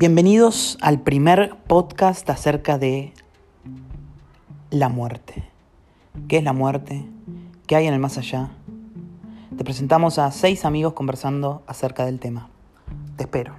Bienvenidos al primer podcast acerca de la muerte. ¿Qué es la muerte? ¿Qué hay en el más allá? Te presentamos a seis amigos conversando acerca del tema. Te espero.